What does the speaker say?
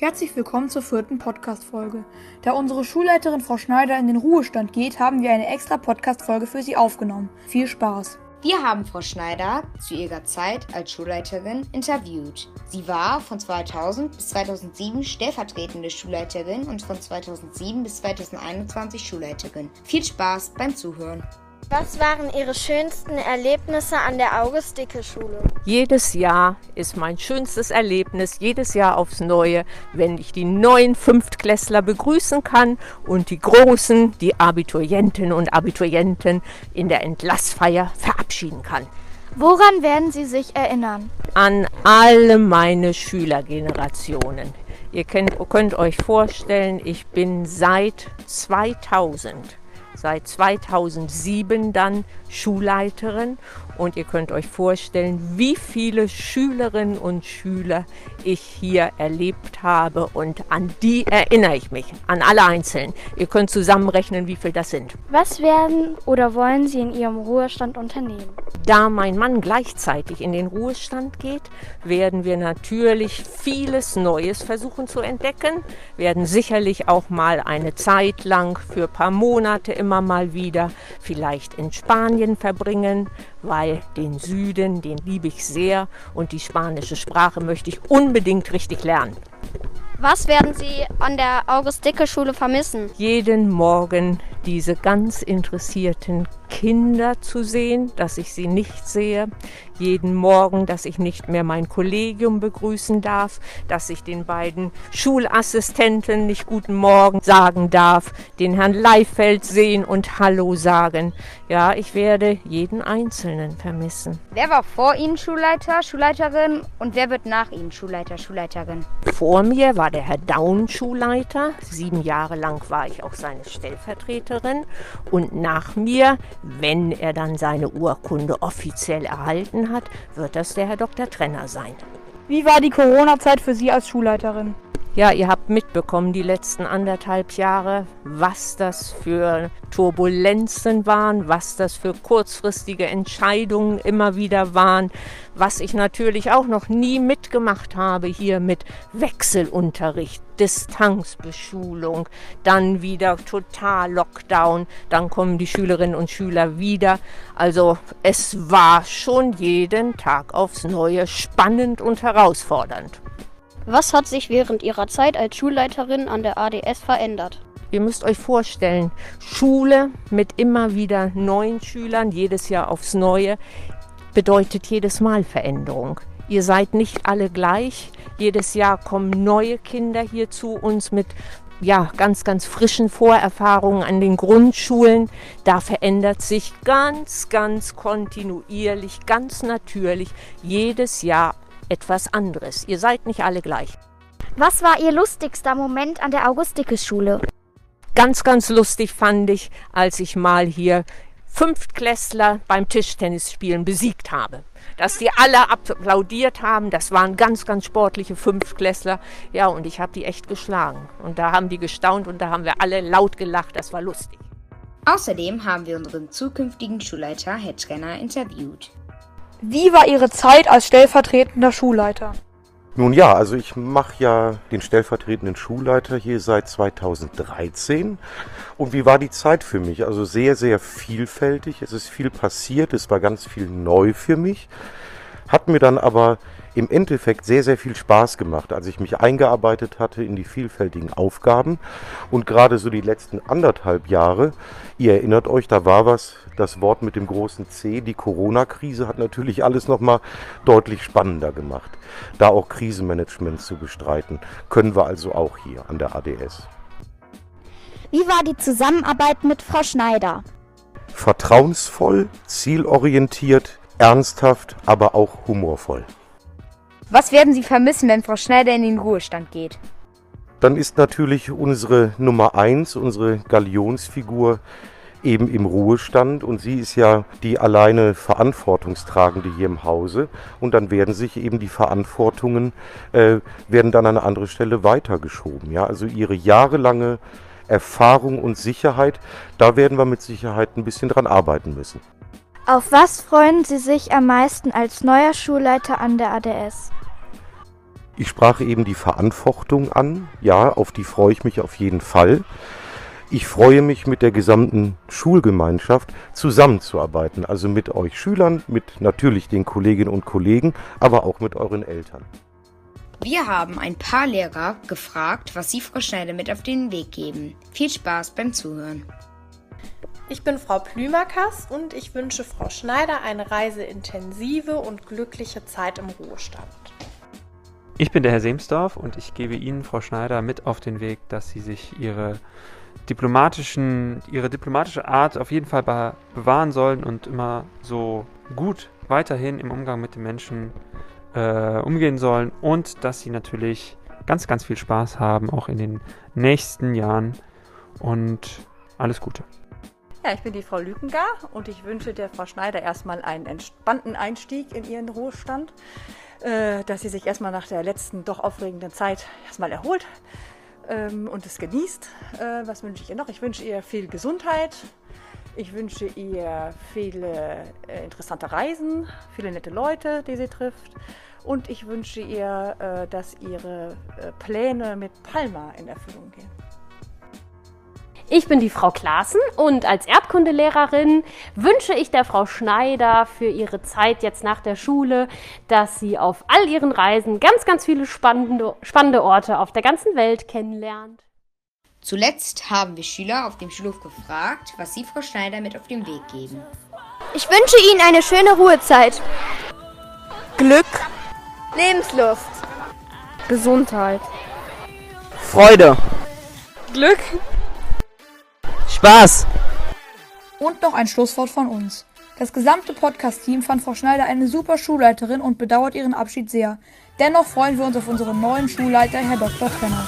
Herzlich willkommen zur vierten Podcast-Folge. Da unsere Schulleiterin Frau Schneider in den Ruhestand geht, haben wir eine extra Podcast-Folge für Sie aufgenommen. Viel Spaß! Wir haben Frau Schneider zu ihrer Zeit als Schulleiterin interviewt. Sie war von 2000 bis 2007 stellvertretende Schulleiterin und von 2007 bis 2021 Schulleiterin. Viel Spaß beim Zuhören! Was waren Ihre schönsten Erlebnisse an der August-Dicke-Schule? Jedes Jahr ist mein schönstes Erlebnis, jedes Jahr aufs Neue, wenn ich die neuen Fünftklässler begrüßen kann und die Großen, die Abiturientinnen und Abiturienten in der Entlassfeier verabschieden kann. Woran werden Sie sich erinnern? An alle meine Schülergenerationen. Ihr könnt, könnt euch vorstellen, ich bin seit 2000 seit 2007 dann Schulleiterin und ihr könnt euch vorstellen, wie viele Schülerinnen und Schüler ich hier erlebt habe und an die erinnere ich mich, an alle Einzelnen. Ihr könnt zusammenrechnen, wie viel das sind. Was werden oder wollen Sie in Ihrem Ruhestand unternehmen? Da mein Mann gleichzeitig in den Ruhestand geht, werden wir natürlich vieles Neues versuchen zu entdecken, werden sicherlich auch mal eine Zeit lang für ein paar Monate immer mal wieder vielleicht in Spanien verbringen, weil den Süden, den liebe ich sehr und die spanische Sprache möchte ich unbedingt richtig lernen. Was werden Sie an der August-Dicke-Schule vermissen? Jeden Morgen diese ganz interessierten Kinder zu sehen, dass ich sie nicht sehe, jeden Morgen, dass ich nicht mehr mein Kollegium begrüßen darf, dass ich den beiden Schulassistenten nicht guten Morgen sagen darf, den Herrn Leifeld sehen und Hallo sagen. Ja, ich werde jeden Einzelnen vermissen. Wer war vor Ihnen Schulleiter, Schulleiterin und wer wird nach Ihnen Schulleiter, Schulleiterin? Vor mir war der Herr Daun Schulleiter. Sieben Jahre lang war ich auch seine Stellvertreterin. Und nach mir wenn er dann seine Urkunde offiziell erhalten hat, wird das der Herr Dr. Trenner sein. Wie war die Corona-Zeit für Sie als Schulleiterin? Ja, ihr habt mitbekommen, die letzten anderthalb Jahre, was das für Turbulenzen waren, was das für kurzfristige Entscheidungen immer wieder waren, was ich natürlich auch noch nie mitgemacht habe hier mit Wechselunterricht, Distanzbeschulung, dann wieder total Lockdown, dann kommen die Schülerinnen und Schüler wieder. Also es war schon jeden Tag aufs Neue spannend und herausfordernd. Was hat sich während Ihrer Zeit als Schulleiterin an der ADS verändert? Ihr müsst euch vorstellen, Schule mit immer wieder neuen Schülern, jedes Jahr aufs Neue, bedeutet jedes Mal Veränderung. Ihr seid nicht alle gleich. Jedes Jahr kommen neue Kinder hier zu uns mit ja, ganz, ganz frischen Vorerfahrungen an den Grundschulen. Da verändert sich ganz, ganz kontinuierlich, ganz natürlich jedes Jahr etwas anderes. Ihr seid nicht alle gleich. Was war Ihr lustigster Moment an der Augustikes-Schule? Ganz, ganz lustig fand ich, als ich mal hier Fünftklässler beim Tischtennisspielen besiegt habe. Dass die alle applaudiert haben, das waren ganz, ganz sportliche Fünftklässler. Ja, und ich habe die echt geschlagen. Und da haben die gestaunt und da haben wir alle laut gelacht. Das war lustig. Außerdem haben wir unseren zukünftigen Schulleiter Herr Trenner interviewt. Wie war Ihre Zeit als stellvertretender Schulleiter? Nun ja, also ich mache ja den stellvertretenden Schulleiter hier seit 2013. Und wie war die Zeit für mich? Also sehr, sehr vielfältig. Es ist viel passiert, es war ganz viel neu für mich. Hat mir dann aber im Endeffekt sehr, sehr viel Spaß gemacht, als ich mich eingearbeitet hatte in die vielfältigen Aufgaben. Und gerade so die letzten anderthalb Jahre, ihr erinnert euch, da war was, das Wort mit dem großen C, die Corona-Krise hat natürlich alles nochmal deutlich spannender gemacht. Da auch Krisenmanagement zu bestreiten, können wir also auch hier an der ADS. Wie war die Zusammenarbeit mit Frau Schneider? Vertrauensvoll, zielorientiert, ernsthaft, aber auch humorvoll. Was werden Sie vermissen, wenn Frau Schneider in den Ruhestand geht? Dann ist natürlich unsere Nummer eins, unsere Galionsfigur, eben im Ruhestand und sie ist ja die alleine Verantwortungstragende hier im Hause und dann werden sich eben die Verantwortungen äh, werden dann an eine andere Stelle weitergeschoben. Ja, also ihre jahrelange Erfahrung und Sicherheit, da werden wir mit Sicherheit ein bisschen dran arbeiten müssen. Auf was freuen Sie sich am meisten als neuer Schulleiter an der ADS? Ich sprach eben die Verantwortung an. Ja, auf die freue ich mich auf jeden Fall. Ich freue mich mit der gesamten Schulgemeinschaft zusammenzuarbeiten, also mit euch Schülern, mit natürlich den Kolleginnen und Kollegen, aber auch mit euren Eltern. Wir haben ein paar Lehrer gefragt, was sie Frau Schneider mit auf den Weg geben. Viel Spaß beim Zuhören. Ich bin Frau Plümerkas und ich wünsche Frau Schneider eine reiseintensive und glückliche Zeit im Ruhestand. Ich bin der Herr Semsdorf und ich gebe Ihnen, Frau Schneider, mit auf den Weg, dass Sie sich Ihre diplomatischen, ihre diplomatische Art auf jeden Fall bewahren sollen und immer so gut weiterhin im Umgang mit den Menschen äh, umgehen sollen und dass sie natürlich ganz, ganz viel Spaß haben, auch in den nächsten Jahren und alles Gute. Ja, ich bin die Frau Lükengar und ich wünsche der Frau Schneider erstmal einen entspannten Einstieg in ihren Ruhestand, äh, dass sie sich erstmal nach der letzten doch aufregenden Zeit erstmal erholt ähm, und es genießt. Äh, was wünsche ich ihr noch? Ich wünsche ihr viel Gesundheit. Ich wünsche ihr viele äh, interessante Reisen, viele nette Leute, die sie trifft. Und ich wünsche ihr, dass ihre Pläne mit Palma in Erfüllung gehen. Ich bin die Frau Klaassen und als Erdkundelehrerin wünsche ich der Frau Schneider für ihre Zeit jetzt nach der Schule, dass sie auf all ihren Reisen ganz, ganz viele spannende, spannende Orte auf der ganzen Welt kennenlernt. Zuletzt haben wir Schüler auf dem Schulhof gefragt, was sie Frau Schneider mit auf den Weg geben. Ich wünsche Ihnen eine schöne Ruhezeit. Glück. Lebenslust. Gesundheit. Freude. Glück. Spaß! Und noch ein Schlusswort von uns. Das gesamte Podcast-Team fand Frau Schneider eine super Schulleiterin und bedauert ihren Abschied sehr. Dennoch freuen wir uns auf unseren neuen Schulleiter, Herr Dr. Trenner.